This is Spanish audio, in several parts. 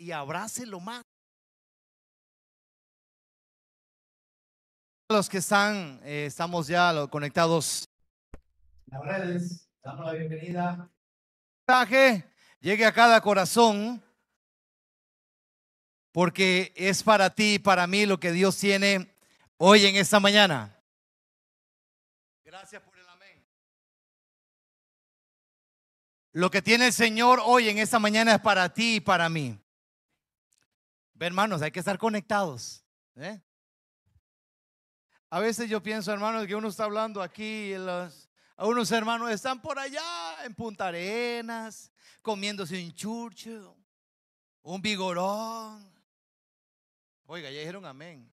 y abrácelo más. Los que están, eh, estamos ya lo- conectados las redes, damos la bienvenida. Mensaje llegue a cada corazón, porque es para ti y para mí lo que Dios tiene hoy en esta mañana. Gracias por el amén. Lo que tiene el Señor hoy en esta mañana es para ti y para mí. Hermanos, hay que estar conectados. ¿eh? A veces yo pienso, hermanos, que uno está hablando aquí los, unos hermanos están por allá en Punta Arenas, comiéndose un churcho, un vigorón. Oiga, ya dijeron amén.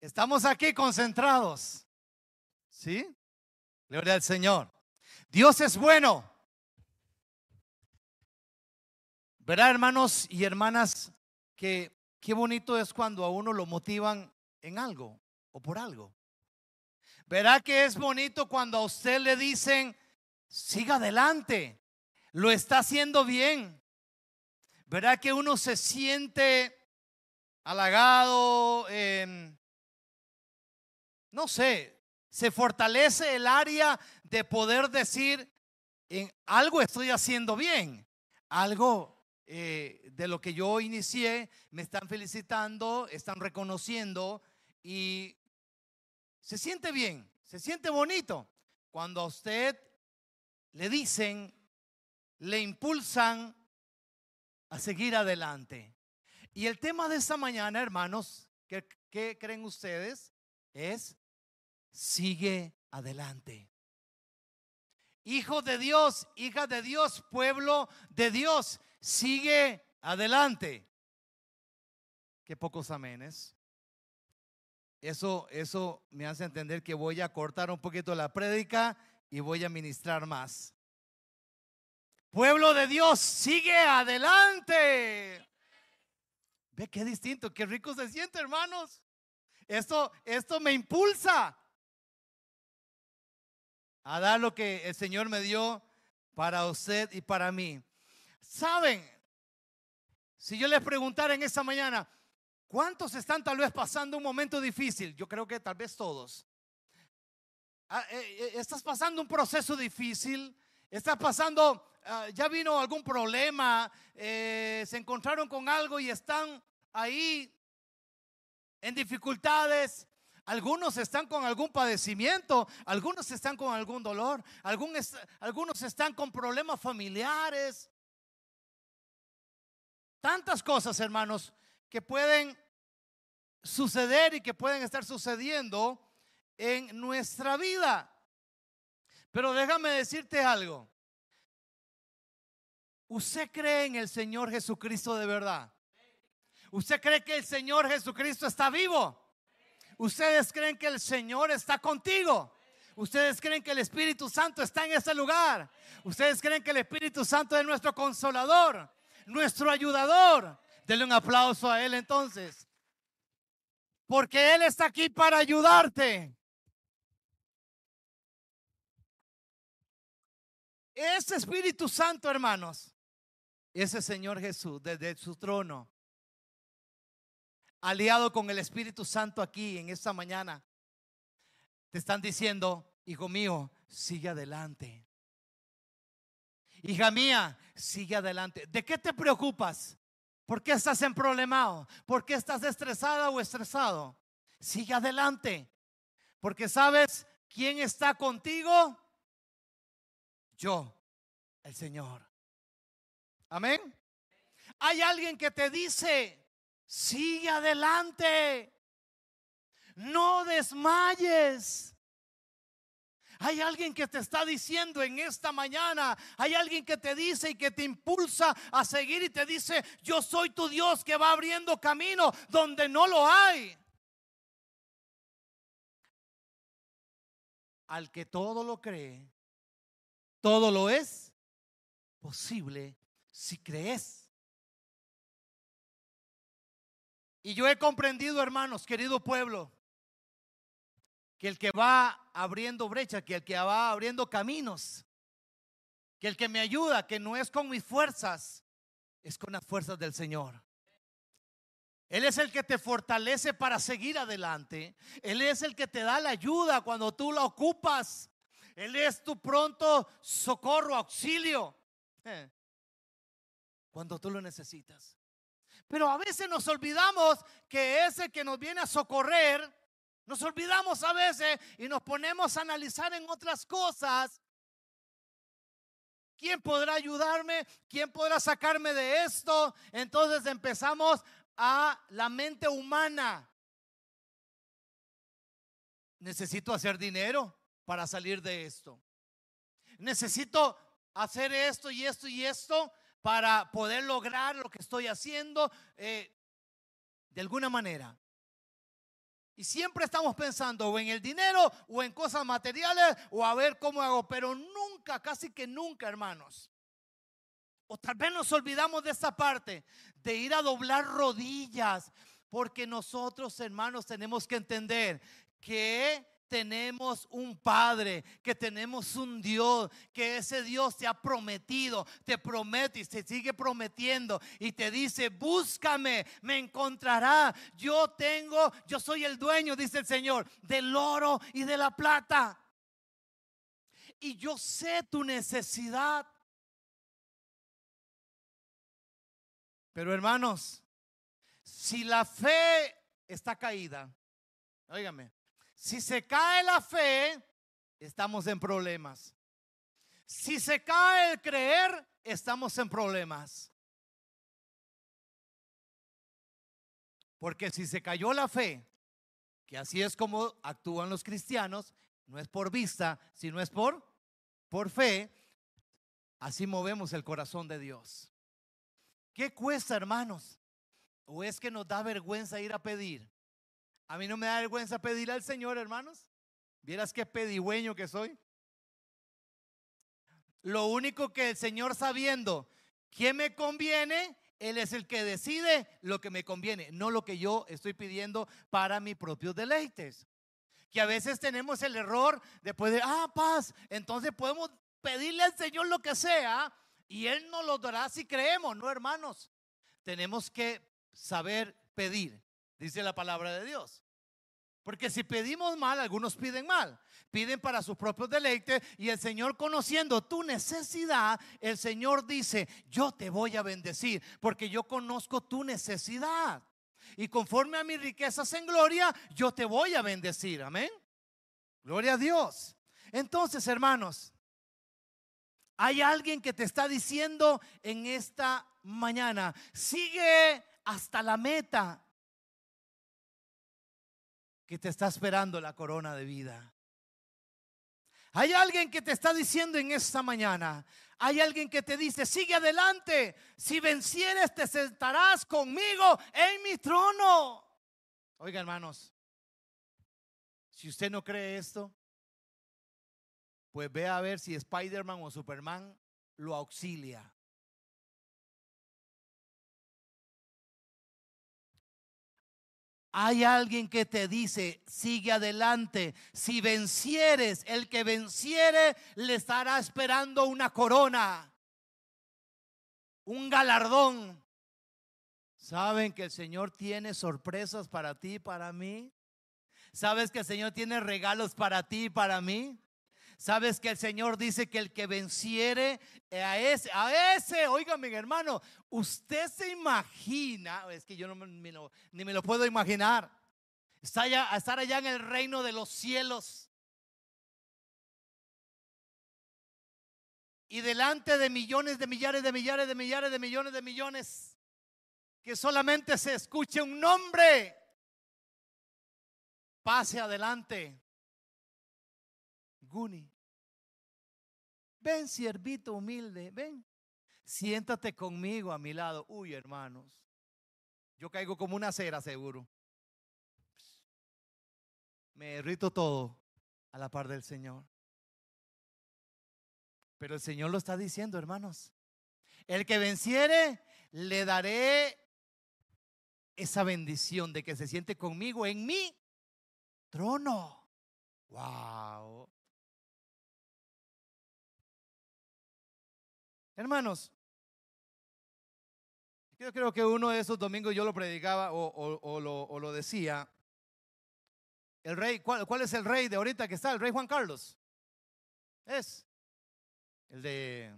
Estamos aquí concentrados. ¿Sí? Gloria al Señor. Dios es bueno. Verá, hermanos y hermanas, que qué bonito es cuando a uno lo motivan en algo o por algo. Verá que es bonito cuando a usted le dicen, siga adelante, lo está haciendo bien. Verá que uno se siente halagado, em, no sé, se fortalece el área de poder decir, en algo estoy haciendo bien, algo eh, de lo que yo inicié, me están felicitando, están reconociendo y se siente bien, se siente bonito cuando a usted le dicen, le impulsan a seguir adelante. Y el tema de esta mañana, hermanos, ¿qué, qué creen ustedes? Es sigue adelante. Hijo de Dios, hija de Dios, pueblo de Dios, sigue adelante. Qué pocos amenes. Eso, eso me hace entender que voy a cortar un poquito la prédica y voy a ministrar más. Pueblo de Dios, sigue adelante. Ve qué distinto, qué rico se siente, hermanos. Esto, esto me impulsa a dar lo que el Señor me dio para usted y para mí. Saben, si yo les preguntara en esta mañana, ¿cuántos están tal vez pasando un momento difícil? Yo creo que tal vez todos. Ah, eh, eh, Estás pasando un proceso difícil, estás pasando, ah, ya vino algún problema, eh, se encontraron con algo y están ahí en dificultades. Algunos están con algún padecimiento, algunos están con algún dolor, algún es- algunos están con problemas familiares. Tantas cosas, hermanos, que pueden suceder y que pueden estar sucediendo en nuestra vida. Pero déjame decirte algo. ¿Usted cree en el Señor Jesucristo de verdad? ¿Usted cree que el Señor Jesucristo está vivo? ¿Ustedes creen que el Señor está contigo? ¿Ustedes creen que el Espíritu Santo está en ese lugar? ¿Ustedes creen que el Espíritu Santo es nuestro consolador, nuestro ayudador? Denle un aplauso a Él entonces. Porque Él está aquí para ayudarte. Ese Espíritu Santo, hermanos, ese Señor Jesús desde su trono, aliado con el Espíritu Santo aquí en esta mañana, te están diciendo, hijo mío, sigue adelante. Hija mía, sigue adelante. ¿De qué te preocupas? ¿Por qué estás en problemado? ¿Por qué estás estresada o estresado? Sigue adelante. Porque sabes quién está contigo. Yo, el Señor. Amén. Hay alguien que te dice, sigue adelante. No desmayes. Hay alguien que te está diciendo en esta mañana, hay alguien que te dice y que te impulsa a seguir y te dice, yo soy tu Dios que va abriendo camino donde no lo hay. Al que todo lo cree, todo lo es posible si crees. Y yo he comprendido, hermanos, querido pueblo, que el que va abriendo brecha, que el que va abriendo caminos, que el que me ayuda, que no es con mis fuerzas, es con las fuerzas del Señor. Él es el que te fortalece para seguir adelante. Él es el que te da la ayuda cuando tú la ocupas. Él es tu pronto socorro, auxilio. Eh, cuando tú lo necesitas. Pero a veces nos olvidamos que ese que nos viene a socorrer, nos olvidamos a veces y nos ponemos a analizar en otras cosas. ¿Quién podrá ayudarme? ¿Quién podrá sacarme de esto? Entonces empezamos a la mente humana. Necesito hacer dinero para salir de esto. Necesito hacer esto y esto y esto para poder lograr lo que estoy haciendo eh, de alguna manera. Y siempre estamos pensando o en el dinero o en cosas materiales o a ver cómo hago, pero nunca, casi que nunca, hermanos. O tal vez nos olvidamos de esa parte, de ir a doblar rodillas, porque nosotros, hermanos, tenemos que entender que tenemos un Padre, que tenemos un Dios, que ese Dios te ha prometido, te promete y se sigue prometiendo y te dice, búscame, me encontrará. Yo tengo, yo soy el dueño, dice el Señor, del oro y de la plata. Y yo sé tu necesidad. Pero hermanos, si la fe está caída, óigame, si se cae la fe, estamos en problemas. Si se cae el creer, estamos en problemas. Porque si se cayó la fe, que así es como actúan los cristianos, no es por vista, sino es por por fe, así movemos el corazón de Dios. ¿Qué cuesta, hermanos? ¿O es que nos da vergüenza ir a pedir? A mí no me da vergüenza pedir al Señor, hermanos. Vieras qué pedigüeño que soy. Lo único que el Señor sabiendo qué me conviene, Él es el que decide lo que me conviene, no lo que yo estoy pidiendo para mis propios deleites. Que a veces tenemos el error después de, ah, paz, entonces podemos pedirle al Señor lo que sea y Él nos lo dará si creemos, no hermanos. Tenemos que saber pedir dice la palabra de Dios. Porque si pedimos mal, algunos piden mal. Piden para sus propios deleites y el Señor conociendo tu necesidad, el Señor dice, yo te voy a bendecir porque yo conozco tu necesidad. Y conforme a mis riquezas en gloria, yo te voy a bendecir. Amén. Gloria a Dios. Entonces, hermanos, hay alguien que te está diciendo en esta mañana, sigue hasta la meta que te está esperando la corona de vida. Hay alguien que te está diciendo en esta mañana, hay alguien que te dice, sigue adelante, si vencieres te sentarás conmigo en mi trono. Oiga hermanos, si usted no cree esto, pues ve a ver si Spider-Man o Superman lo auxilia. Hay alguien que te dice, sigue adelante. Si vencieres, el que venciere le estará esperando una corona, un galardón. ¿Saben que el Señor tiene sorpresas para ti y para mí? ¿Sabes que el Señor tiene regalos para ti y para mí? ¿Sabes que el Señor dice que el que venciere a ese, a ese, oígame hermano, usted se imagina, es que yo no me lo, ni me lo puedo imaginar, estar allá, estar allá en el reino de los cielos. Y delante de millones de millares de millares de millares de millones de millones, que solamente se escuche un nombre, pase adelante. Guni. Ven, siervito humilde, ven. Siéntate conmigo a mi lado. Uy, hermanos. Yo caigo como una cera, seguro. Me derrito todo a la par del Señor. Pero el Señor lo está diciendo, hermanos. El que venciere, le daré esa bendición de que se siente conmigo en mi trono. Wow. Hermanos, Yo creo que uno de esos domingos yo lo predicaba o, lo, decía. El rey, ¿cuál, ¿cuál, es el rey de ahorita que está? El rey Juan Carlos. Es. El de.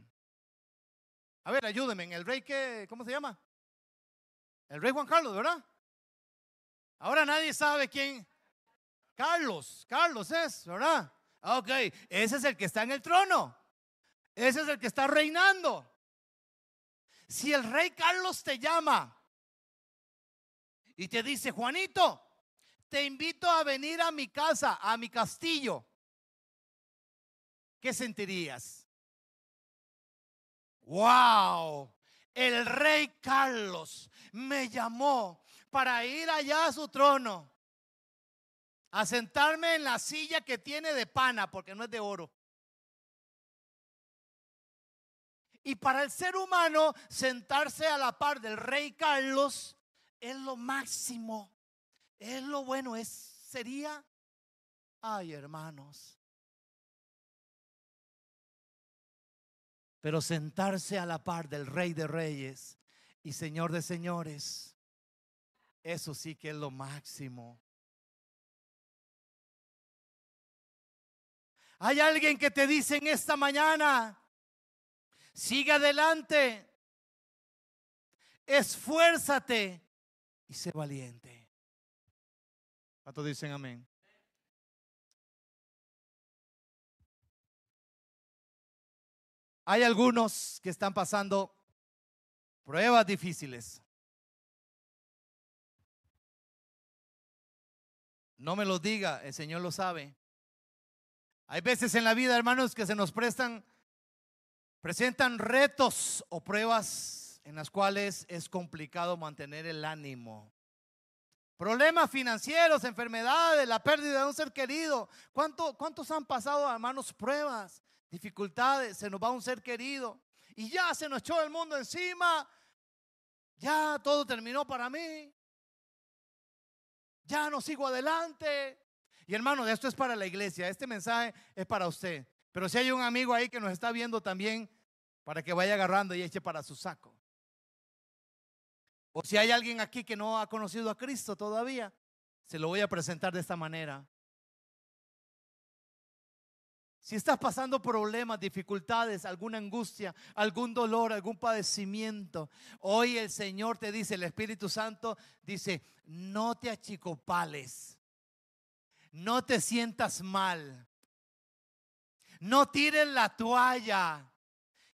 A ver, ayúdenme. ¿El rey qué? ¿Cómo se llama? El rey Juan Carlos, ¿verdad? Ahora nadie sabe quién. Carlos, Carlos es, ¿verdad? Ok, ese es el que está en el trono. Ese es el que está reinando. Si el rey Carlos te llama y te dice, Juanito, te invito a venir a mi casa, a mi castillo, ¿qué sentirías? Wow, el rey Carlos me llamó para ir allá a su trono, a sentarme en la silla que tiene de pana, porque no es de oro. Y para el ser humano, sentarse a la par del rey Carlos es lo máximo. Es lo bueno. Es, sería, ay hermanos. Pero sentarse a la par del rey de reyes y señor de señores, eso sí que es lo máximo. Hay alguien que te dice en esta mañana, Sigue adelante. Esfuérzate y sé valiente. ¿Cuántos dicen amén? Hay algunos que están pasando pruebas difíciles. No me lo diga, el Señor lo sabe. Hay veces en la vida, hermanos, que se nos prestan presentan retos o pruebas en las cuales es complicado mantener el ánimo. Problemas financieros, enfermedades, la pérdida de un ser querido. ¿Cuántos han pasado, hermanos, pruebas, dificultades? Se nos va un ser querido y ya se nos echó el mundo encima. Ya todo terminó para mí. Ya no sigo adelante. Y hermano, esto es para la iglesia. Este mensaje es para usted. Pero si hay un amigo ahí que nos está viendo también, para que vaya agarrando y eche para su saco. O si hay alguien aquí que no ha conocido a Cristo todavía, se lo voy a presentar de esta manera. Si estás pasando problemas, dificultades, alguna angustia, algún dolor, algún padecimiento, hoy el Señor te dice, el Espíritu Santo dice, no te achicopales, no te sientas mal, no tires la toalla.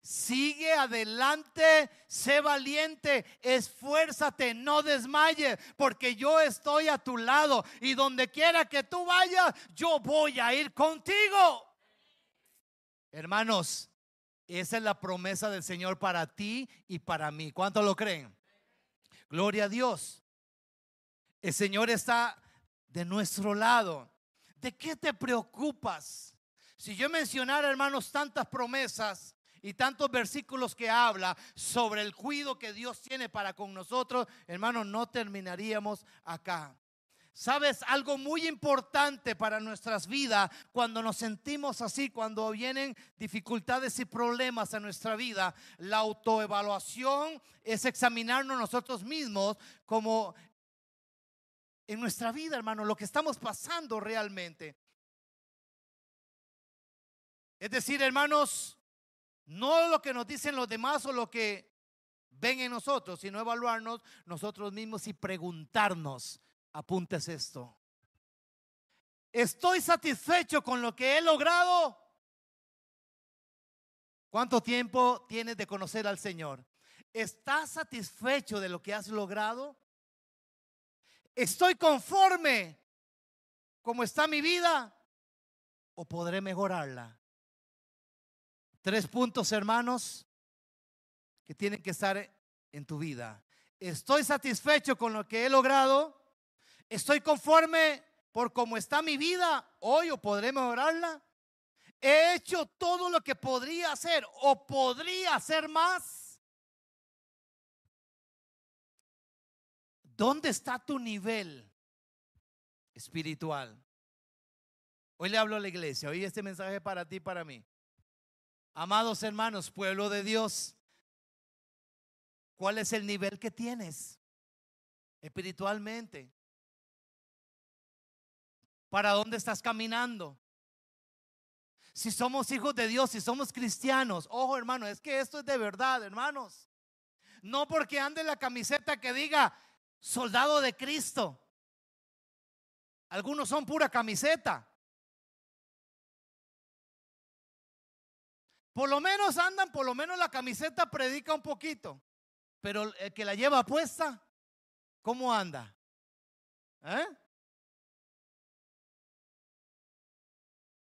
Sigue adelante, sé valiente, esfuérzate, no desmayes, porque yo estoy a tu lado y donde quiera que tú vayas, yo voy a ir contigo. Hermanos, esa es la promesa del Señor para ti y para mí. ¿Cuánto lo creen? Gloria a Dios. El Señor está de nuestro lado. ¿De qué te preocupas? Si yo mencionara, hermanos, tantas promesas y tantos versículos que habla sobre el cuidado que Dios tiene para con nosotros, hermanos, no terminaríamos acá. ¿Sabes algo muy importante para nuestras vidas cuando nos sentimos así, cuando vienen dificultades y problemas a nuestra vida? La autoevaluación es examinarnos nosotros mismos como en nuestra vida, hermano, lo que estamos pasando realmente. Es decir, hermanos, no lo que nos dicen los demás o lo que ven en nosotros, sino evaluarnos nosotros mismos y preguntarnos, apuntes esto. ¿Estoy satisfecho con lo que he logrado? ¿Cuánto tiempo tienes de conocer al Señor? ¿Estás satisfecho de lo que has logrado? ¿Estoy conforme como está mi vida? ¿O podré mejorarla? Tres puntos, hermanos, que tienen que estar en tu vida. Estoy satisfecho con lo que he logrado. Estoy conforme por cómo está mi vida hoy o podré mejorarla. He hecho todo lo que podría hacer o podría hacer más. ¿Dónde está tu nivel espiritual? Hoy le hablo a la iglesia. Hoy este mensaje para ti para mí. Amados hermanos, pueblo de Dios, cuál es el nivel que tienes espiritualmente. ¿Para dónde estás caminando? Si somos hijos de Dios, si somos cristianos, ojo hermano, es que esto es de verdad, hermanos. No porque ande la camiseta que diga soldado de Cristo. Algunos son pura camiseta. Por lo menos andan, por lo menos la camiseta predica un poquito. Pero el que la lleva puesta, ¿cómo anda? ¿Eh?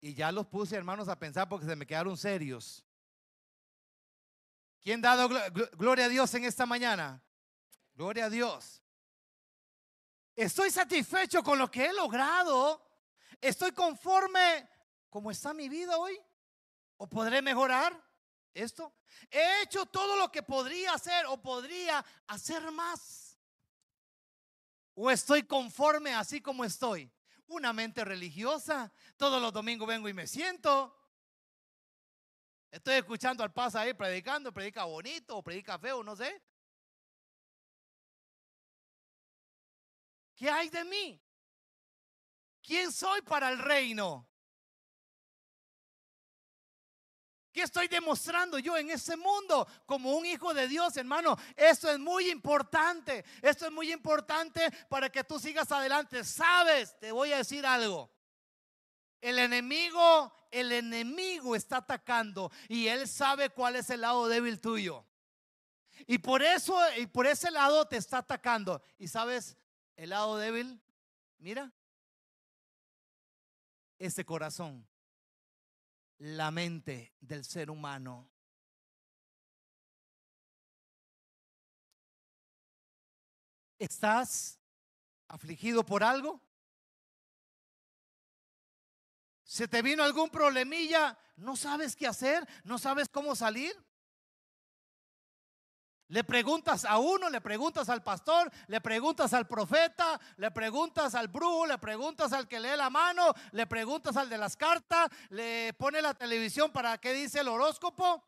Y ya los puse, hermanos, a pensar porque se me quedaron serios. ¿Quién dado gloria a Dios en esta mañana? Gloria a Dios. Estoy satisfecho con lo que he logrado. Estoy conforme como está mi vida hoy. ¿O podré mejorar esto? He hecho todo lo que podría hacer o podría hacer más. ¿O estoy conforme así como estoy? Una mente religiosa. Todos los domingos vengo y me siento. Estoy escuchando al pasa ahí predicando, predica bonito o predica feo, no sé. ¿Qué hay de mí? ¿Quién soy para el reino? ¿Qué estoy demostrando yo en ese mundo como un hijo de Dios, hermano? Esto es muy importante. Esto es muy importante para que tú sigas adelante. Sabes, te voy a decir algo. El enemigo, el enemigo está atacando y él sabe cuál es el lado débil tuyo. Y por eso, y por ese lado te está atacando. ¿Y sabes el lado débil? Mira, ese corazón la mente del ser humano. ¿Estás afligido por algo? ¿Se te vino algún problemilla? ¿No sabes qué hacer? ¿No sabes cómo salir? Le preguntas a uno, le preguntas al pastor, le preguntas al profeta, le preguntas al brujo, le preguntas al que lee la mano, le preguntas al de las cartas, le pone la televisión para qué dice el horóscopo.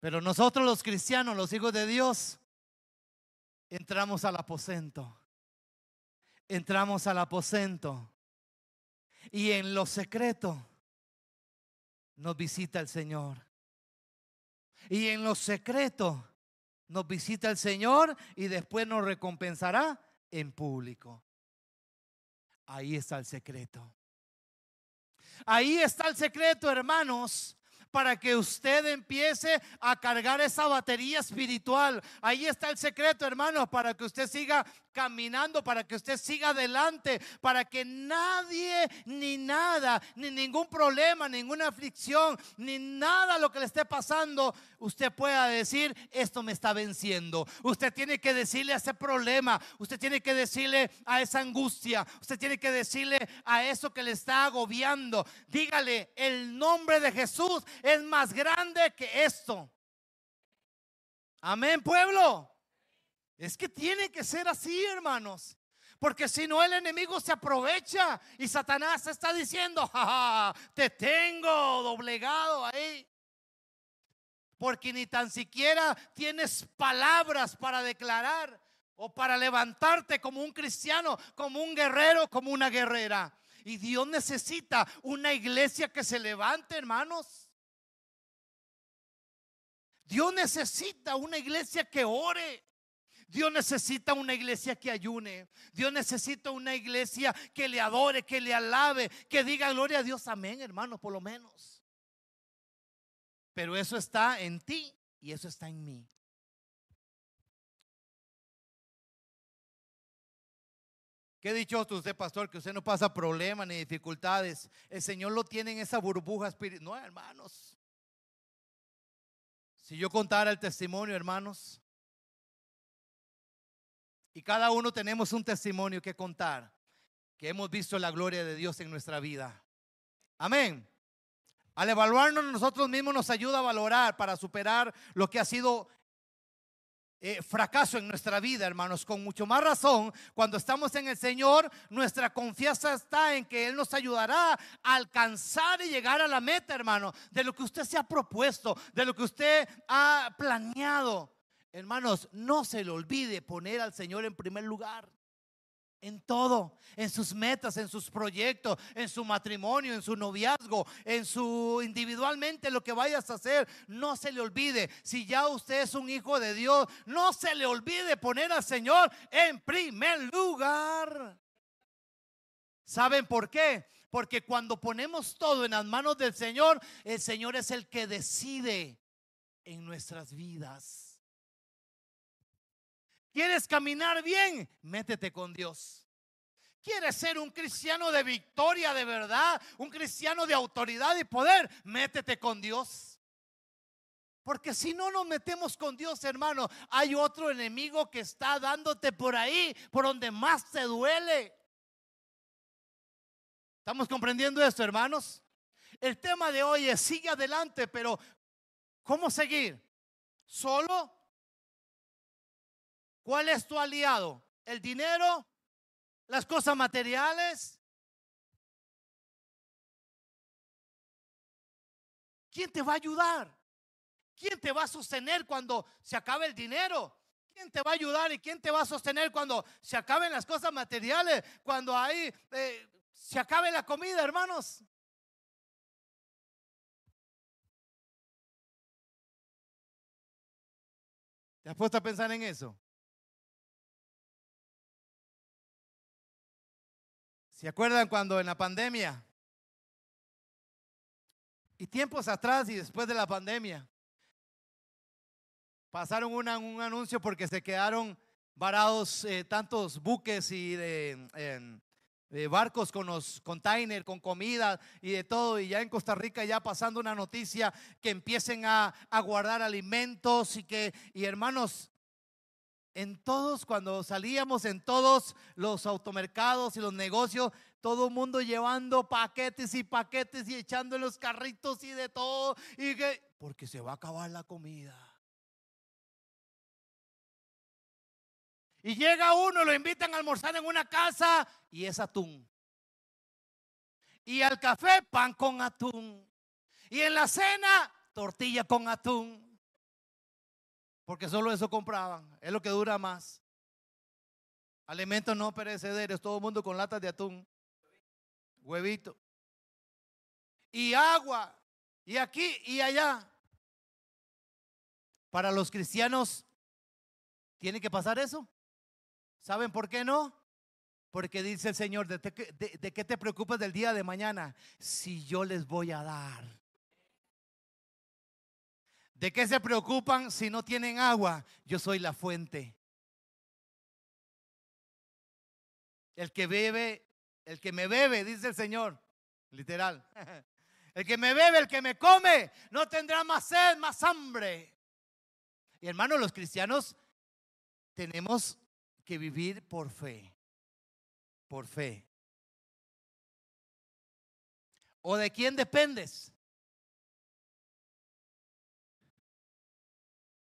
Pero nosotros los cristianos, los hijos de Dios, entramos al aposento. Entramos al aposento. Y en lo secreto nos visita el Señor. Y en lo secreto nos visita el Señor y después nos recompensará en público. Ahí está el secreto. Ahí está el secreto, hermanos, para que usted empiece a cargar esa batería espiritual. Ahí está el secreto, hermanos, para que usted siga caminando, para que usted siga adelante, para que nadie, ni nada, ni ningún problema, ninguna aflicción, ni nada lo que le esté pasando, usted pueda decir, esto me está venciendo. Usted tiene que decirle a ese problema, usted tiene que decirle a esa angustia, usted tiene que decirle a eso que le está agobiando. Dígale, el nombre de Jesús es más grande que esto. Amén, pueblo. Es que tiene que ser así, hermanos. Porque si no, el enemigo se aprovecha y Satanás está diciendo, ja, te tengo doblegado ahí. Porque ni tan siquiera tienes palabras para declarar o para levantarte como un cristiano, como un guerrero, como una guerrera. Y Dios necesita una iglesia que se levante, hermanos. Dios necesita una iglesia que ore. Dios necesita una iglesia que ayune. Dios necesita una iglesia que le adore, que le alabe, que diga gloria a Dios. Amén, hermano, por lo menos. Pero eso está en ti y eso está en mí. Qué dichoso usted, pastor, que usted no pasa problemas ni dificultades. El Señor lo tiene en esa burbuja espiritual. No, hermanos. Si yo contara el testimonio, hermanos, y cada uno tenemos un testimonio que contar, que hemos visto la gloria de Dios en nuestra vida. Amén. Al evaluarnos nosotros mismos nos ayuda a valorar para superar lo que ha sido eh, fracaso en nuestra vida, hermanos. Con mucho más razón, cuando estamos en el Señor, nuestra confianza está en que Él nos ayudará a alcanzar y llegar a la meta, hermano, de lo que usted se ha propuesto, de lo que usted ha planeado. Hermanos, no se le olvide poner al Señor en primer lugar en todo, en sus metas, en sus proyectos, en su matrimonio, en su noviazgo, en su individualmente lo que vayas a hacer. No se le olvide, si ya usted es un hijo de Dios, no se le olvide poner al Señor en primer lugar. ¿Saben por qué? Porque cuando ponemos todo en las manos del Señor, el Señor es el que decide en nuestras vidas. ¿Quieres caminar bien? Métete con Dios. ¿Quieres ser un cristiano de victoria de verdad? Un cristiano de autoridad y poder? Métete con Dios. Porque si no nos metemos con Dios, hermano, hay otro enemigo que está dándote por ahí, por donde más te duele. ¿Estamos comprendiendo esto, hermanos? El tema de hoy es sigue adelante, pero ¿cómo seguir? ¿Solo? ¿Cuál es tu aliado? ¿El dinero? ¿Las cosas materiales? ¿Quién te va a ayudar? ¿Quién te va a sostener cuando se acabe el dinero? ¿Quién te va a ayudar y quién te va a sostener cuando se acaben las cosas materiales? Cuando ahí eh, se acabe la comida, hermanos. ¿Te has puesto a pensar en eso? ¿Se acuerdan cuando en la pandemia? Y tiempos atrás y después de la pandemia, pasaron un anuncio porque se quedaron varados eh, tantos buques y de, barcos con los containers, con comida y de todo. Y ya en Costa Rica ya pasando una noticia que empiecen a, a guardar alimentos y que, y hermanos, en todos, cuando salíamos en todos los automercados y los negocios, todo el mundo llevando paquetes y paquetes y echando en los carritos y de todo. Y que, porque se va a acabar la comida. Y llega uno, lo invitan a almorzar en una casa y es atún. Y al café, pan con atún. Y en la cena, tortilla con atún. Porque solo eso compraban. Es lo que dura más. Alimentos no perecederos. Todo el mundo con latas de atún. Huevito. Y agua. Y aquí y allá. Para los cristianos, ¿tiene que pasar eso? ¿Saben por qué no? Porque dice el Señor, ¿de, qué te preocupas del día de mañana? Si yo les voy a dar. ¿De qué se preocupan si no tienen agua? Yo soy la fuente. El que bebe, el que me bebe, dice el Señor, literal. El que me bebe, el que me come, no tendrá más sed, más hambre. Y hermanos, los cristianos tenemos que vivir por fe, por fe. ¿O de quién dependes?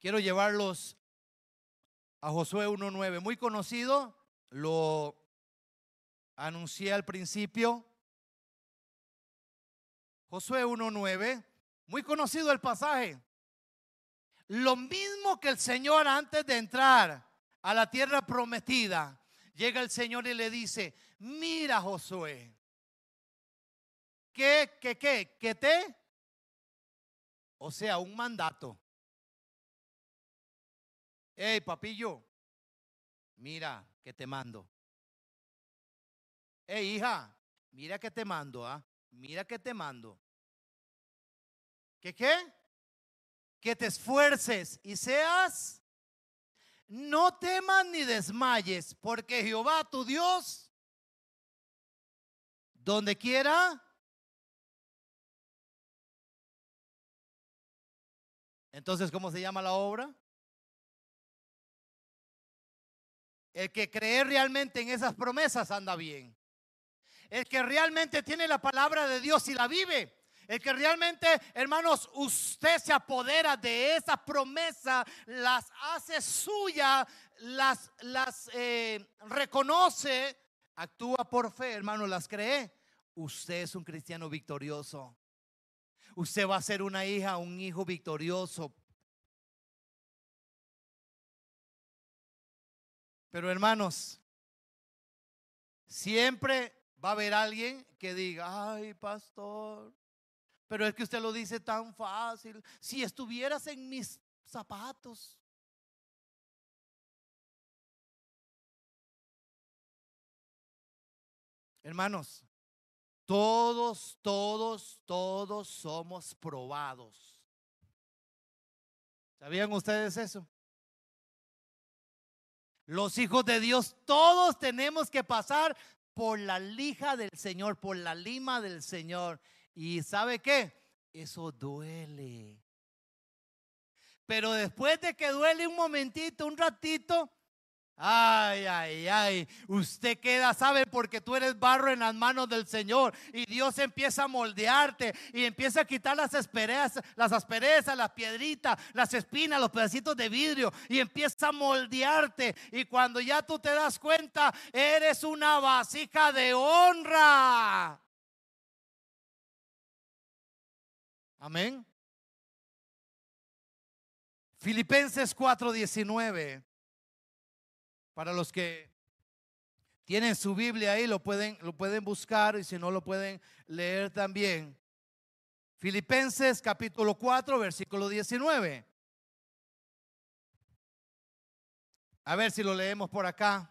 Quiero llevarlos a Josué 1.9, muy conocido, lo anuncié al principio. Josué 1.9, muy conocido el pasaje. Lo mismo que el Señor antes de entrar a la tierra prometida, llega el Señor y le dice, mira Josué, ¿qué, qué, qué, qué te? O sea, un mandato. Hey, papillo, mira que te mando. Hey, hija, mira que te mando, ¿ah? Mira que te mando. ¿Qué qué? Que te esfuerces y seas. No temas ni desmayes, porque Jehová tu Dios, donde quiera, Entonces, ¿cómo se llama la obra? El que cree realmente en esas promesas anda bien. El que realmente tiene la palabra de Dios y la vive, El que realmente, hermanos, usted se apodera de esa promesa, las hace suya, las, las eh, reconoce, actúa por fe, hermano, las cree. Usted es un cristiano victorioso. Usted va a ser una hija, un hijo victorioso. Pero hermanos, siempre va a haber alguien que diga, ay, pastor, pero es que usted lo dice tan fácil. Si estuvieras en mis zapatos. Hermanos, todos, todos, todos somos probados. ¿Sabían ustedes eso? Los hijos de Dios, todos tenemos que pasar por la lija del Señor, por la lima del Señor. Y ¿sabe qué? Eso duele. Pero después de que duele un momentito, un ratito, Ay, ay, ay. Usted queda, sabe, porque tú eres barro en las manos del Señor. Y Dios empieza a moldearte y empieza a quitar las asperezas, las asperezas, las piedritas, las espinas, los pedacitos de vidrio. Y empieza a moldearte. Y cuando ya tú te das cuenta, eres una vasija de honra. Amén. Filipenses 4:19. Para los que tienen su Biblia ahí, lo pueden, lo pueden buscar y si no lo pueden leer también. Filipenses capítulo 4, versículo 19. A ver si lo leemos por acá.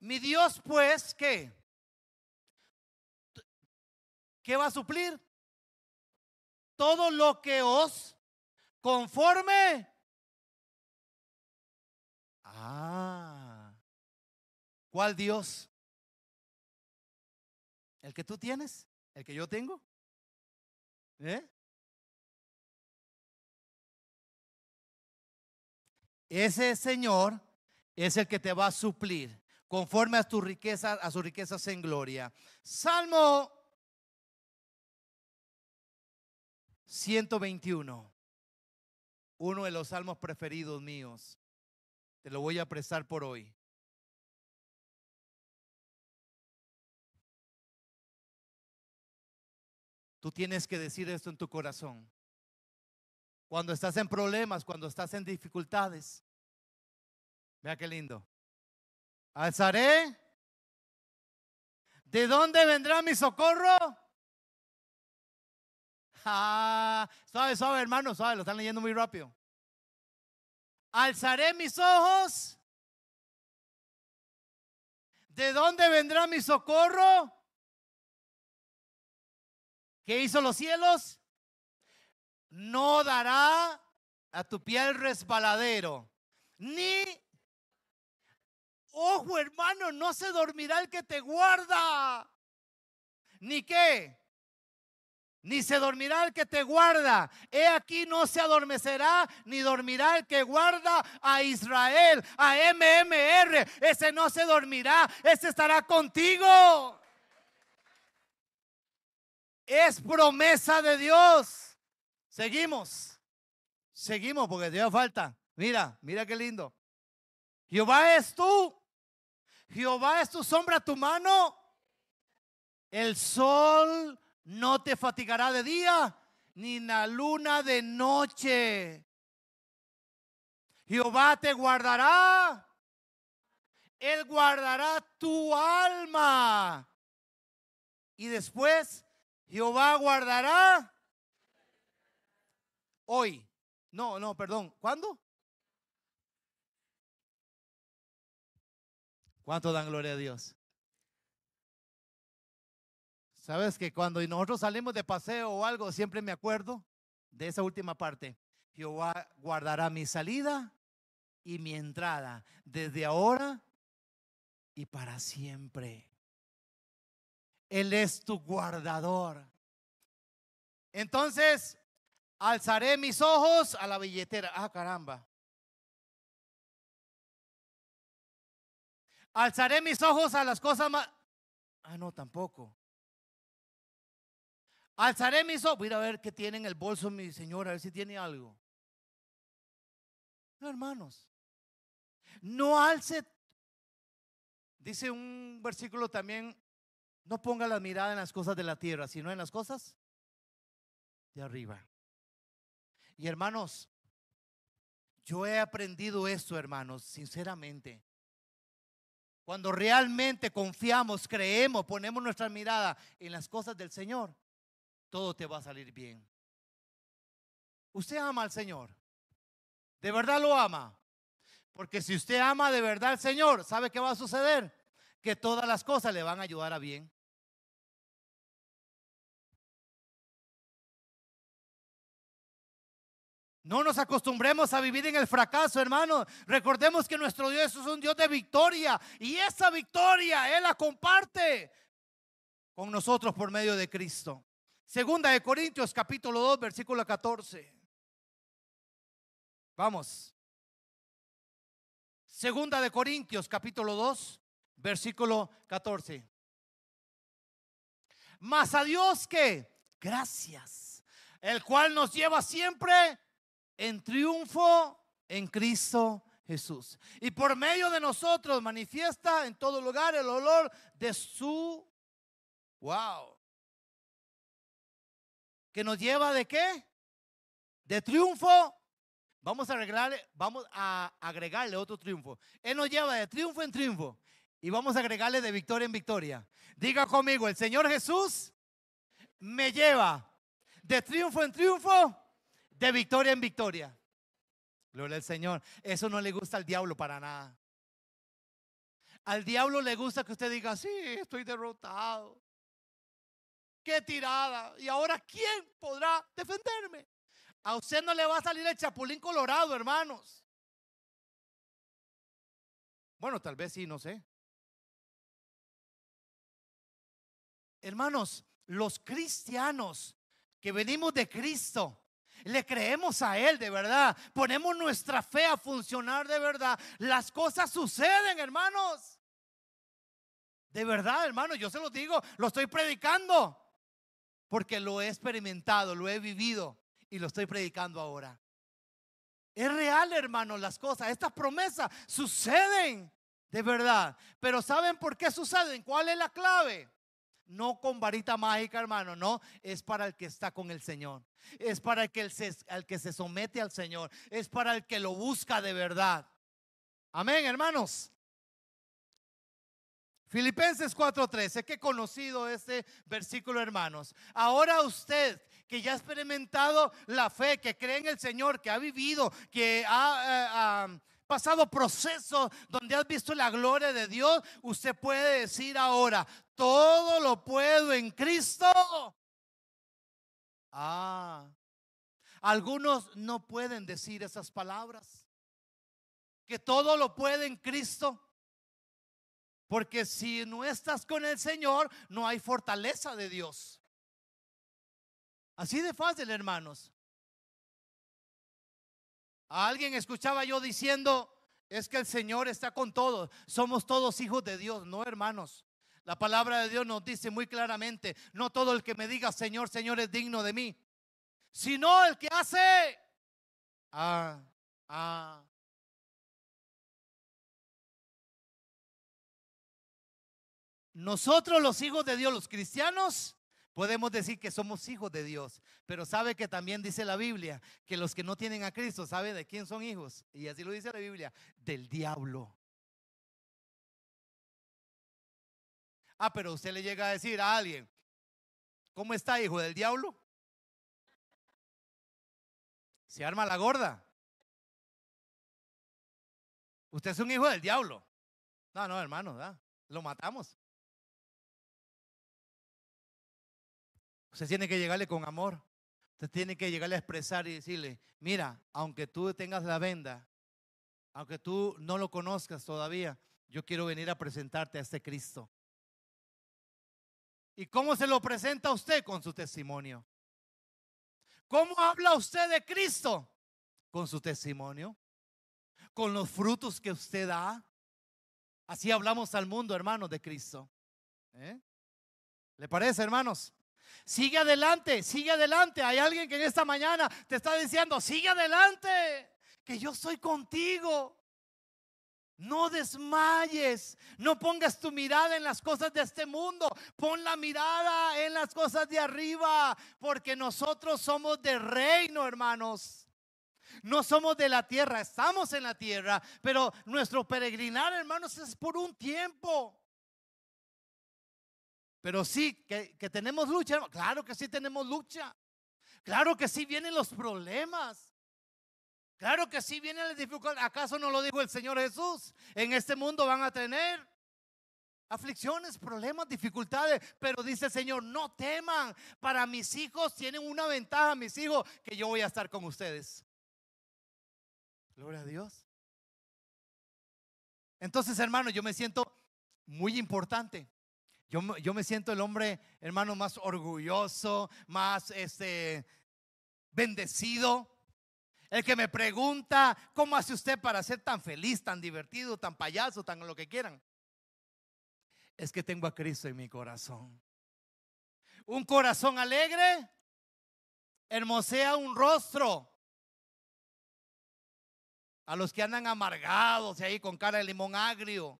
Mi Dios pues, ¿qué? ¿Qué va a suplir? Todo lo que os conforme Ah, ¿cuál Dios? ¿El que tú tienes? ¿El que yo tengo? ¿Eh? Ese Señor es el que te va a suplir conforme a tu riqueza, a sus riquezas en gloria. Salmo 121, uno de los salmos preferidos míos. Te lo voy a prestar por hoy. Tú tienes que decir esto en tu corazón. Cuando estás en problemas, cuando estás en dificultades. Vea qué lindo. Alzaré. ¿De dónde vendrá mi socorro? Ah, suave, suave, hermano, suave, lo están leyendo muy rápido. Alzaré mis ojos. ¿De dónde vendrá mi socorro? ¿Qué hizo los cielos? No dará a tu piel resbaladero, ni, ojo hermano, no se dormirá el que te guarda, ni qué, ni se dormirá el que te guarda. He aquí no se adormecerá, ni dormirá el que guarda a Israel, a MMR. Ese no se dormirá, ese estará contigo. Es promesa de Dios. Seguimos, seguimos porque te falta. Mira, mira qué lindo. Jehová es tú. Jehová es tu sombra, tu mano. El sol no te fatigará de día, ni la luna de noche. Jehová te guardará. Él guardará tu alma. Y después, Jehová guardará hoy. No, no, perdón. ¿Cuándo? ¿Cuánto dan gloria a Dios? Sabes que cuando nosotros salimos de paseo o algo, siempre me acuerdo de esa última parte. Jehová guardará mi salida y mi entrada desde ahora y para siempre. Él es tu guardador. Entonces, alzaré mis ojos a la billetera. Ah, caramba. Alzaré mis ojos a las cosas más... Ah, no, tampoco. Alzaré mis ojos. Voy a ver qué tiene en el bolso mi señor, a ver si tiene algo. No, hermanos. No alce. Dice un versículo también, no ponga la mirada en las cosas de la tierra, sino en las cosas de arriba. Y hermanos, yo he aprendido esto, hermanos, sinceramente. Cuando realmente confiamos, creemos, ponemos nuestra mirada en las cosas del Señor, todo te va a salir bien. Usted ama al Señor. ¿De verdad lo ama? Porque si usted ama de verdad al Señor, ¿sabe qué va a suceder? Que todas las cosas le van a ayudar a bien. No nos acostumbremos a vivir en el fracaso, hermano. Recordemos que nuestro Dios es un Dios de victoria y esa victoria Él la comparte con nosotros por medio de Cristo. Segunda de Corintios capítulo 2 versículo 14. Vamos. Segunda de Corintios capítulo 2 versículo 14. Mas a Dios que gracias, el cual nos lleva siempre en triunfo en Cristo Jesús. Y por medio de nosotros manifiesta en todo lugar el olor de su, wow, que nos lleva de qué? De triunfo. Vamos a agregarle, vamos a agregarle otro triunfo. Él nos lleva de triunfo en triunfo y vamos a agregarle de victoria en victoria. Diga conmigo, el Señor Jesús me lleva de triunfo en triunfo de victoria en victoria. Gloria al Señor. Eso no le gusta al diablo para nada. Al diablo le gusta que usted diga, sí, estoy derrotado. Qué tirada. ¿Y ahora quién podrá defenderme? A usted no le va a salir el chapulín colorado, hermanos. Bueno, tal vez sí, no sé. Hermanos, los cristianos que venimos de Cristo, le creemos a Él de verdad, ponemos nuestra fe a funcionar de verdad, las cosas suceden, hermanos. De verdad, hermanos, yo se lo digo, lo estoy predicando, porque lo he experimentado, lo he vivido y lo estoy predicando ahora. Es real, hermanos, las cosas, estas promesas suceden de verdad, pero ¿saben por qué suceden? ¿Cuál es la clave? No con varita mágica, hermano, no, es para el que está con el Señor. Es para el que, se, que se somete al Señor. Es para el que lo busca de verdad. Amén, hermanos. Filipenses 4:13, que conocido este versículo, hermanos. Ahora usted que ya ha experimentado la fe, que cree en el Señor, que ha vivido, que ha, eh, pasado procesos donde has visto la gloria de Dios, usted puede decir ahora, todo lo puedo en Cristo. Ah, algunos no pueden decir esas palabras. Que todo lo puede en Cristo. Porque si no estás con el Señor, no hay fortaleza de Dios. Así de fácil, hermanos. A alguien escuchaba yo diciendo, es que el Señor está con todos. Somos todos hijos de Dios, no hermanos. La palabra de Dios nos dice muy claramente, no todo el que me diga Señor, Señor es digno de mí, sino el que hace... Ah, ah. Nosotros los hijos de Dios, los cristianos, podemos decir que somos hijos de Dios, pero sabe que también dice la Biblia que los que no tienen a Cristo, ¿sabe de quién son hijos? Y así lo dice la Biblia, del diablo. Ah, pero usted le llega a decir a alguien, ¿cómo está, hijo del diablo? Se arma la gorda. Usted es un hijo del diablo. No, no, hermano, lo matamos. Usted tiene que llegarle con amor. Usted tiene que llegarle a expresar y decirle, mira, aunque tú tengas la venda, aunque tú no lo conozcas todavía, yo quiero venir a presentarte a este Cristo. ¿Y cómo se lo presenta usted con su testimonio? ¿Cómo habla usted de Cristo? Con su testimonio, con los frutos que usted da. Así hablamos al mundo, hermanos, de Cristo. ¿Eh? ¿Le parece, hermanos? Sigue adelante, sigue adelante. Hay alguien que en esta mañana te está diciendo, sigue adelante, que yo soy contigo. No desmayes, no pongas tu mirada en las cosas de este mundo, pon la mirada en las cosas de arriba, porque nosotros somos de reino, hermanos. No somos de la tierra, estamos en la tierra, pero nuestro peregrinar, hermanos, es por un tiempo. Pero sí, que, tenemos lucha. Claro que sí tenemos lucha. Claro que sí vienen los problemas. Claro que sí vienen las dificultades. ¿Acaso no lo dijo el Señor Jesús? En este mundo van a tener aflicciones, problemas, dificultades. Pero dice el Señor, no teman. Para mis hijos tienen una ventaja, mis hijos, que yo voy a estar con ustedes. Gloria a Dios. Entonces, hermano, yo me siento muy importante. Yo, me siento el hombre, hermano, más orgulloso, más este, bendecido. El que me pregunta, ¿cómo hace usted para ser tan feliz, tan divertido, tan payaso, tan lo que quieran? Es que tengo a Cristo en mi corazón. Un corazón alegre hermosea un rostro. A los que andan amargados y ahí con cara de limón agrio.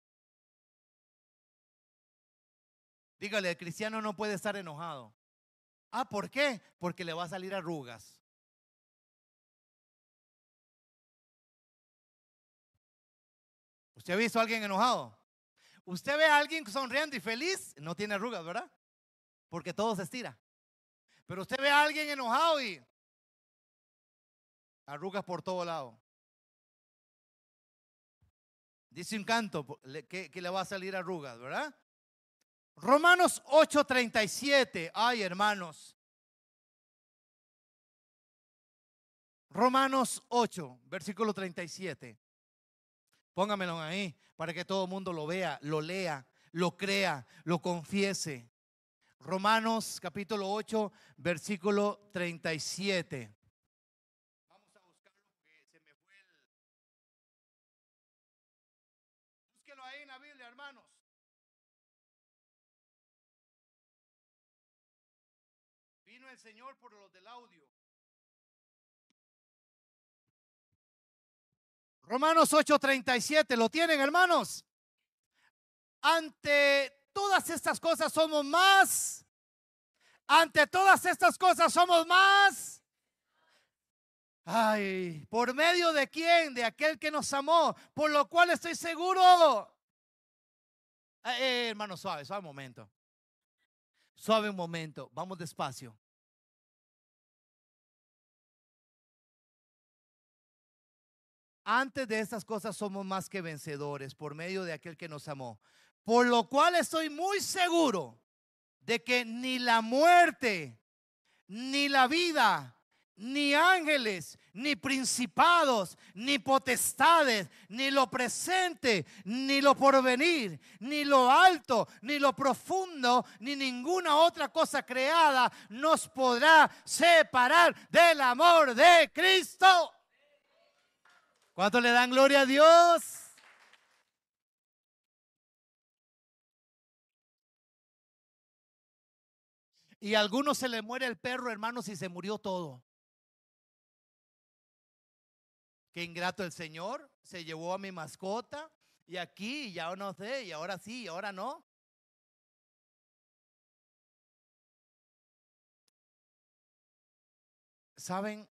Dígale, el cristiano no puede estar enojado. Ah, ¿por qué? Porque le va a salir arrugas. ¿Usted ha visto a alguien enojado? Usted ve a alguien sonriendo y feliz, no tiene arrugas, ¿verdad? Porque todo se estira. Pero usted ve a alguien enojado y arrugas por todo lado. Dice un canto que, que le va a salir arrugas, ¿verdad? Romanos 8:37. Ay, hermanos. Romanos 8, versículo 37. Póngamelo ahí para que todo el mundo lo vea, lo lea, lo crea, lo confiese. Romanos capítulo 8, versículo 37. Señor por los del audio. Romanos 8:37, ¿lo tienen hermanos? Ante todas estas cosas somos más. Ante todas estas cosas somos más. Ay, ¿por medio de quién? De aquel que nos amó, por lo cual estoy seguro. Eh, eh, hermano, suave, suave un momento. Suave un momento, vamos despacio. Antes de estas cosas somos más que vencedores por medio de aquel que nos amó. Por lo cual estoy muy seguro de que ni la muerte, ni la vida, ni ángeles, ni principados, ni potestades, ni lo presente, ni lo porvenir, ni lo alto, ni lo profundo, ni ninguna otra cosa creada nos podrá separar del amor de Cristo. ¿Cuánto le dan gloria a Dios? Y a algunos se le muere el perro, hermanos, y se murió todo. Qué ingrato el Señor. Se llevó a mi mascota. Y aquí, ya no sé, y ahora sí, y ahora no. ¿Saben?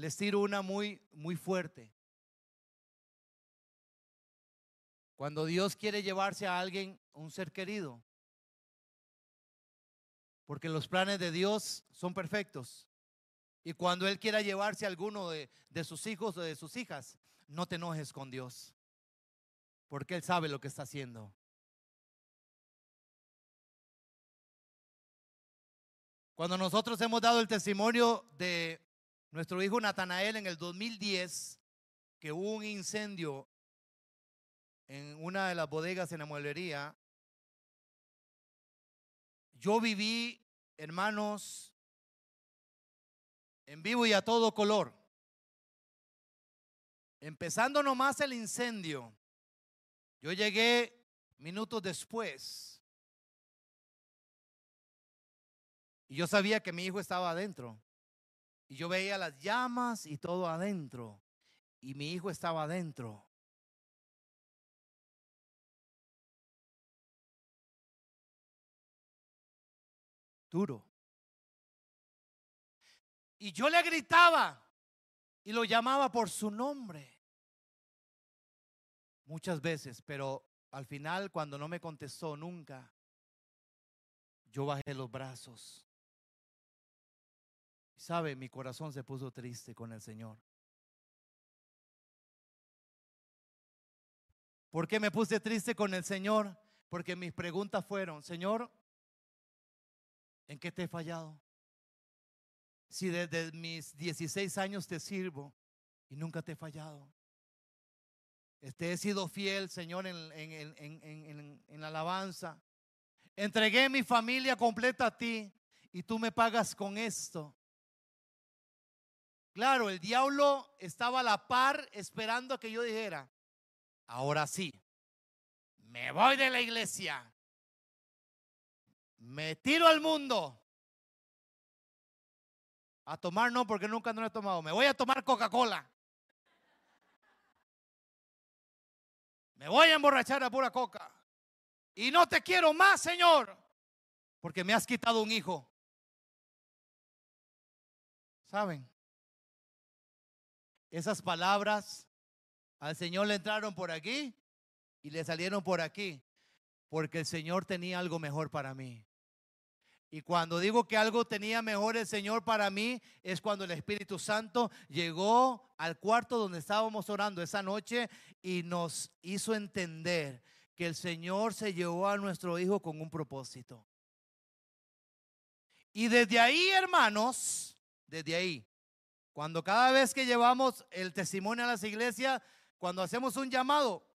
Les tiro una muy, muy fuerte. Cuando Dios quiere llevarse a alguien, un ser querido, porque los planes de Dios son perfectos. Y cuando Él quiera llevarse a alguno de, de sus hijos o de sus hijas, no te enojes con Dios, porque Él sabe lo que está haciendo. Cuando nosotros hemos dado el testimonio de nuestro hijo Natanael en el 2010, que hubo un incendio en una de las bodegas en la mueblería, yo viví, hermanos, en vivo y a todo color. Empezando nomás el incendio, yo llegué minutos después. Y yo sabía que mi hijo estaba adentro. Y yo veía las llamas y todo adentro. Y mi hijo estaba adentro. Duro. Y yo le gritaba y lo llamaba por su nombre. Muchas veces, pero al final cuando no me contestó nunca, yo bajé los brazos. ¿Sabe? Mi corazón se puso triste con el Señor. ¿Por qué me puse triste con el Señor? Porque mis preguntas fueron, Señor, ¿en qué te he fallado? Si desde mis 16 años te sirvo y nunca te he fallado. Este, he sido fiel, Señor, en, en, la alabanza. Entregué mi familia completa a ti y tú me pagas con esto. Claro, el diablo estaba a la par esperando a que yo dijera, ahora sí, me voy de la iglesia, me tiro al mundo. A tomar no, porque nunca no lo he tomado. Me voy a tomar Coca-Cola. Me voy a emborrachar a pura coca. Y no te quiero más, Señor, porque me has quitado un hijo. ¿Saben? Esas palabras al Señor le entraron por aquí y le salieron por aquí, porque el Señor tenía algo mejor para mí. Y cuando digo que algo tenía mejor el Señor para mí, es cuando el Espíritu Santo llegó al cuarto donde estábamos orando esa noche y nos hizo entender que el Señor se llevó a nuestro hijo con un propósito. Y desde ahí, hermanos, desde ahí, cuando cada vez que llevamos el testimonio a las iglesias, cuando hacemos un llamado,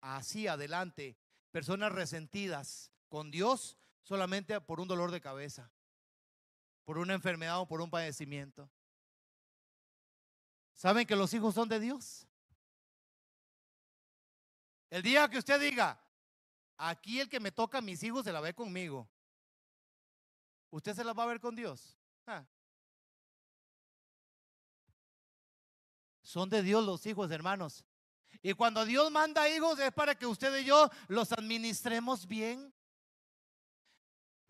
así adelante, personas resentidas con Dios, solamente por un dolor de cabeza, por una enfermedad o por un padecimiento. ¿Saben que los hijos son de Dios? El día que usted diga, aquí el que me toca a mis hijos se la ve conmigo, ¿usted se la va a ver con Dios? Ah. Son de Dios los hijos, hermanos. Y cuando Dios manda hijos es para que usted y yo los administremos bien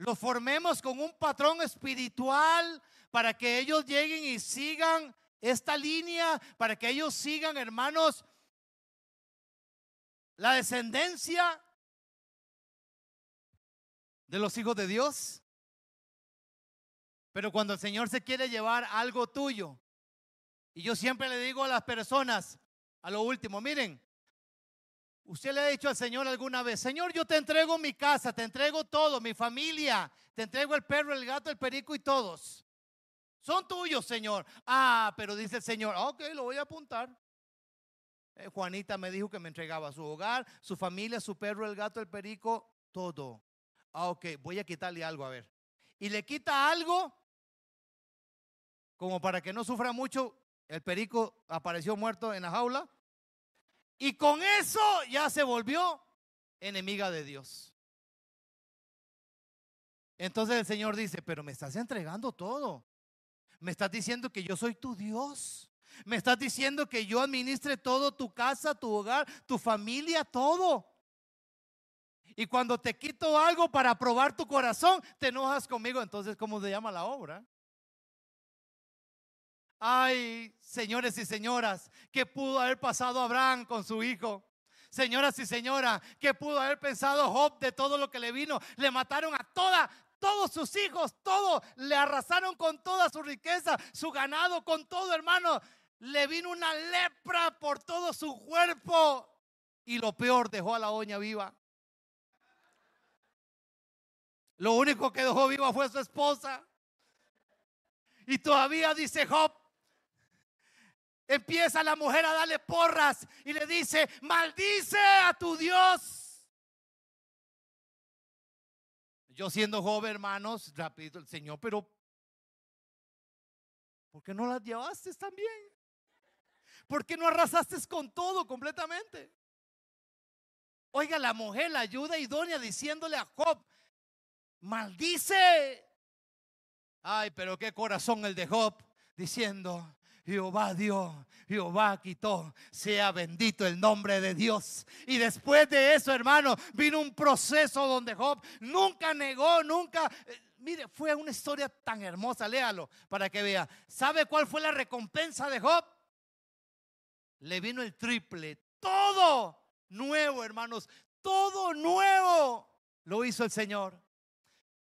los formemos con un patrón espiritual para que ellos lleguen y sigan esta línea, para que ellos sigan, hermanos, la descendencia de los hijos de Dios. Pero cuando el Señor se quiere llevar algo tuyo, y yo siempre le digo a las personas, a lo último, miren, Usted le ha dicho al Señor alguna vez, Señor, yo te entrego mi casa, te entrego todo, mi familia, te entrego el perro, el gato, el perico y todos. Son tuyos, Señor. Ah, pero dice el Señor, ok, lo voy a apuntar. Eh, Juanita me dijo que me entregaba su hogar, su familia, su perro, el gato, el perico, todo. Ah, ok, voy a quitarle algo, a ver. Y le quita algo, como para que no sufra mucho, el perico apareció muerto en la jaula. Y con eso ya se volvió enemiga de Dios. Entonces el Señor dice, pero me estás entregando todo. Me estás diciendo que yo soy tu Dios. Me estás diciendo que yo administre todo, tu casa, tu hogar, tu familia, todo. Y cuando te quito algo para probar tu corazón, te enojas conmigo. Entonces, ¿cómo se llama la obra? Ay, señores y señoras, ¿qué pudo haber pasado Abraham con su hijo? Señoras y señoras, ¿qué pudo haber pensado Job de todo lo que le vino? Le mataron a toda, todos sus hijos, todo, le arrasaron con toda su riqueza, su ganado, con todo, hermano. Le vino una lepra por todo su cuerpo. Y lo peor, dejó a la oña viva. Lo único que dejó viva fue su esposa. Y todavía dice Job, empieza la mujer a darle porras y le dice, maldice a tu Dios. Yo siendo joven, hermanos, rapidito el Señor, pero ¿por qué no las llevaste también? ¿Por qué no arrasaste con todo completamente? Oiga, la mujer la ayuda idónea diciéndole a Job, maldice Ay, pero qué corazón el de Job diciendo, Jehová dio, Jehová quitó, sea bendito el nombre de Dios. Y después de eso, hermano, vino un proceso donde Job nunca negó, nunca... Eh, mire, fue una historia tan hermosa, léalo para que vea. ¿Sabe cuál fue la recompensa de Job? Le vino el triple, todo nuevo, hermanos, todo nuevo lo hizo el Señor.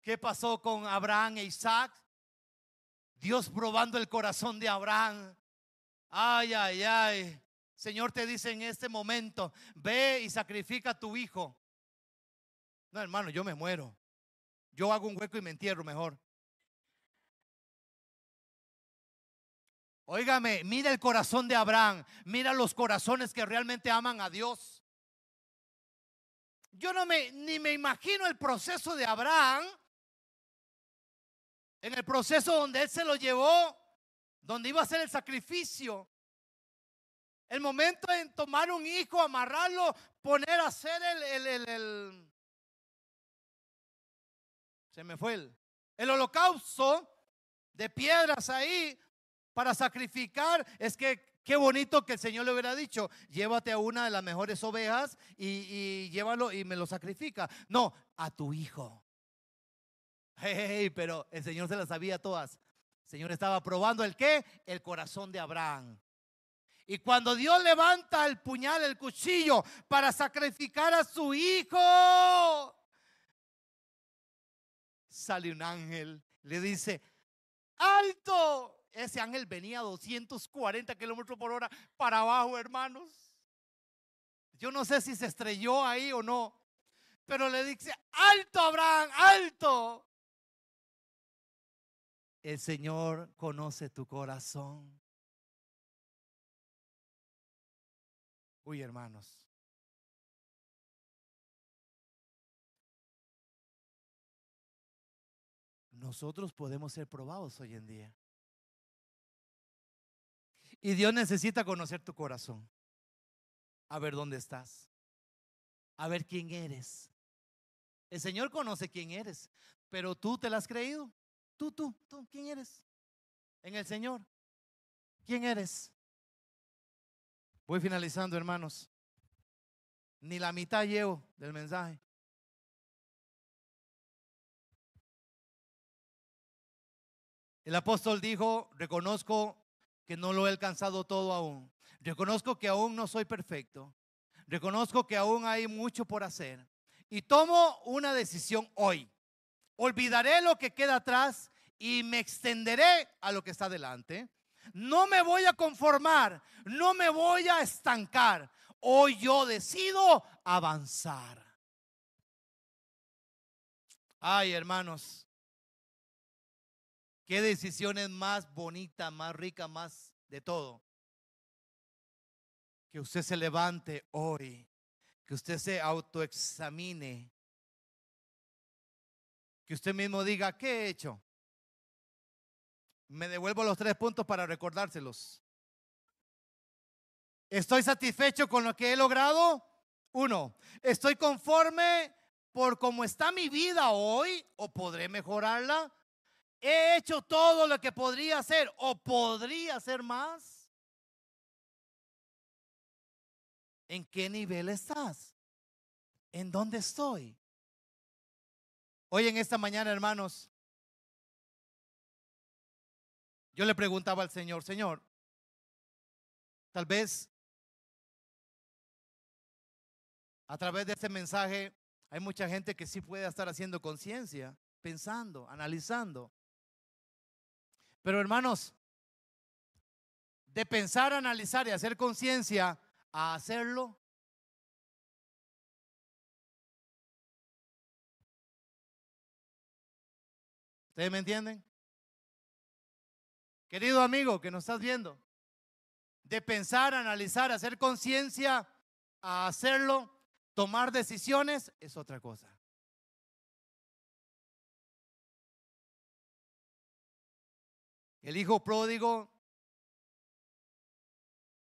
¿Qué pasó con Abraham e Isaac? Dios probando el corazón de Abraham. Ay, ay, ay. Señor te dice en este momento, ve y sacrifica a tu hijo. No, hermano, yo me muero. Yo hago un hueco y me entierro mejor. Óigame, mira el corazón de Abraham, mira los corazones que realmente aman a Dios. Yo no me ni me imagino el proceso de Abraham en el proceso donde Él se lo llevó, donde iba a hacer el sacrificio. El momento en tomar un hijo, amarrarlo, poner a hacer el, el, el, se me fue el, el holocausto de piedras ahí para sacrificar. Es que qué bonito que el Señor le hubiera dicho, llévate a una de las mejores ovejas y, y llévalo y me lo sacrifica. No, a tu hijo. Hey, pero el Señor se las sabía todas. El Señor estaba probando el qué? El corazón de Abraham. Y cuando Dios levanta el puñal, el cuchillo para sacrificar a su hijo, sale un ángel, le dice, alto. Ese ángel venía a 240 kilómetros por hora para abajo, hermanos. Yo no sé si se estrelló ahí o no, pero le dice, alto, Abraham, alto. El Señor conoce tu corazón. Uy, hermanos. Nosotros podemos ser probados hoy en día. Y Dios necesita conocer tu corazón. A ver dónde estás. A ver quién eres. El Señor conoce quién eres, pero tú te lo has creído. Tú, tú, tú, ¿quién eres? En el Señor. ¿Quién eres? Voy finalizando, hermanos. Ni la mitad llevo del mensaje. El apóstol dijo, reconozco que no lo he alcanzado todo aún. Reconozco que aún no soy perfecto. Reconozco que aún hay mucho por hacer. Y tomo una decisión hoy. Olvidaré lo que queda atrás y me extenderé a lo que está delante. No me voy a conformar, no me voy a estancar. Hoy yo decido avanzar. Ay, hermanos, qué decisiones más bonita, más rica, más de todo. Que usted se levante hoy, que usted se autoexamine que usted mismo diga, ¿qué he hecho? Me devuelvo los tres puntos para recordárselos. ¿Estoy satisfecho con lo que he logrado? Uno, ¿estoy conforme por cómo está mi vida hoy o podré mejorarla? ¿He hecho todo lo que podría hacer o podría hacer más? ¿En qué nivel estás? ¿En dónde estoy? Hoy en esta mañana, hermanos, yo le preguntaba al Señor, Señor, tal vez a través de este mensaje hay mucha gente que sí puede estar haciendo conciencia, pensando, analizando. Pero hermanos, de pensar, analizar y hacer conciencia a hacerlo, ¿Ustedes me entienden? Querido amigo que nos estás viendo, de pensar, analizar, hacer conciencia, a hacerlo, tomar decisiones, es otra cosa. El hijo pródigo,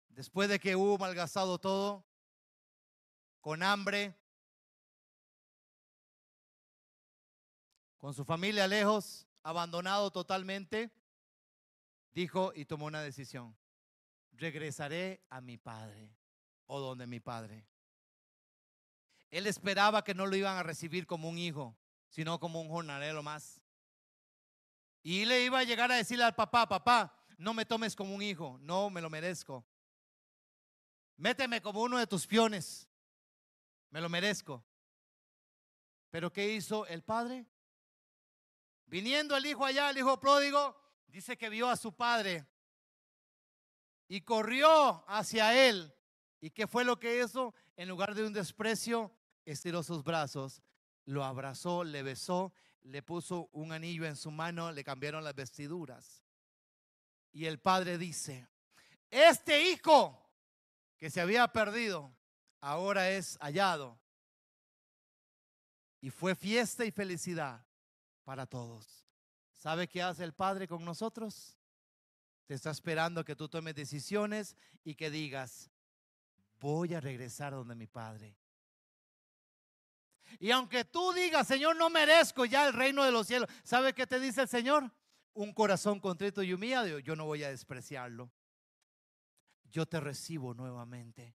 después de que hubo malgastado todo, con hambre, con su familia lejos, abandonado totalmente, dijo y tomó una decisión. Regresaré a mi padre o donde mi padre. Él esperaba que no lo iban a recibir como un hijo, sino como un jornalero más. Y le iba a llegar a decirle al papá, papá, no me tomes como un hijo, no me lo merezco. Méteme como uno de tus piones, me lo merezco. Pero ¿qué hizo el padre? Viniendo el hijo allá, el hijo pródigo, dice que vio a su padre y corrió hacia él. ¿Y qué fue lo que hizo? En lugar de un desprecio, estiró sus brazos, lo abrazó, le besó, le puso un anillo en su mano, le cambiaron las vestiduras. Y el padre dice, este hijo que se había perdido, ahora es hallado. Y fue fiesta y felicidad para todos. ¿Sabe qué hace el Padre con nosotros? Te está esperando que tú tomes decisiones y que digas, voy a regresar donde mi Padre. Y aunque tú digas, Señor, no merezco ya el reino de los cielos, ¿sabe qué te dice el Señor? Un corazón contrito y humillado, yo no voy a despreciarlo. Yo te recibo nuevamente.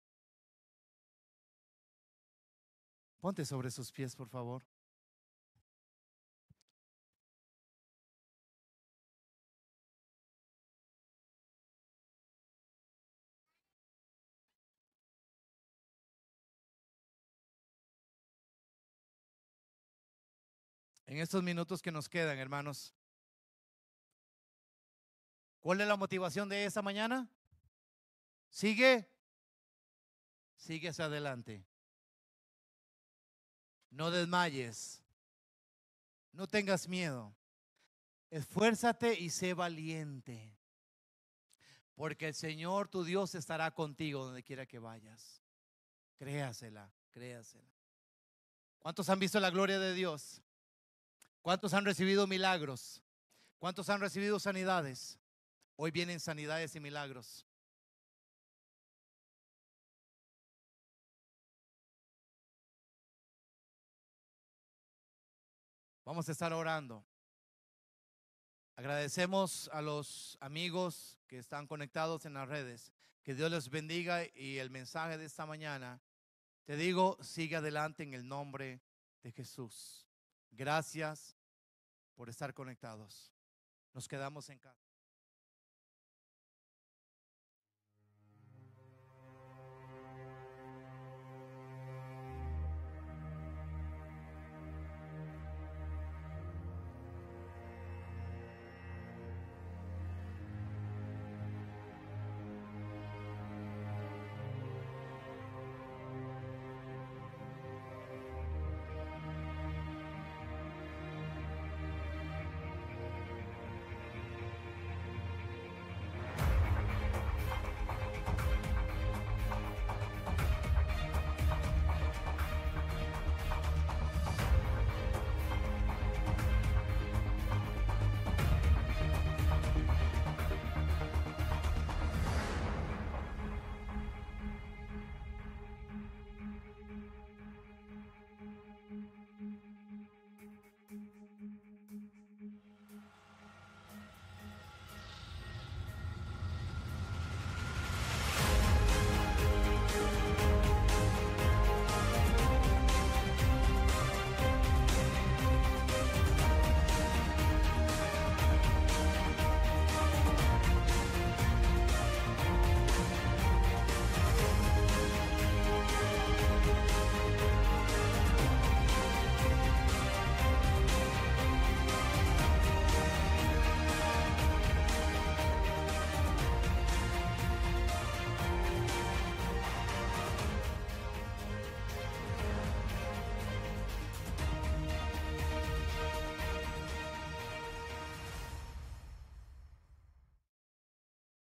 Ponte sobre sus pies, por favor. En estos minutos que nos quedan, hermanos. ¿Cuál es la motivación de esta mañana? Sigue, sigue hacia adelante. No desmayes, no tengas miedo. Esfuérzate y sé valiente, porque el Señor tu Dios estará contigo donde quiera que vayas. Créasela, créasela. ¿Cuántos han visto la gloria de Dios? ¿Cuántos han recibido milagros? ¿Cuántos han recibido sanidades? Hoy vienen sanidades y milagros. Vamos a estar orando. Agradecemos a los amigos que están conectados en las redes. Que Dios les bendiga y el mensaje de esta mañana, te digo, sigue adelante en el nombre de Jesús. Gracias por estar conectados. Nos quedamos en casa.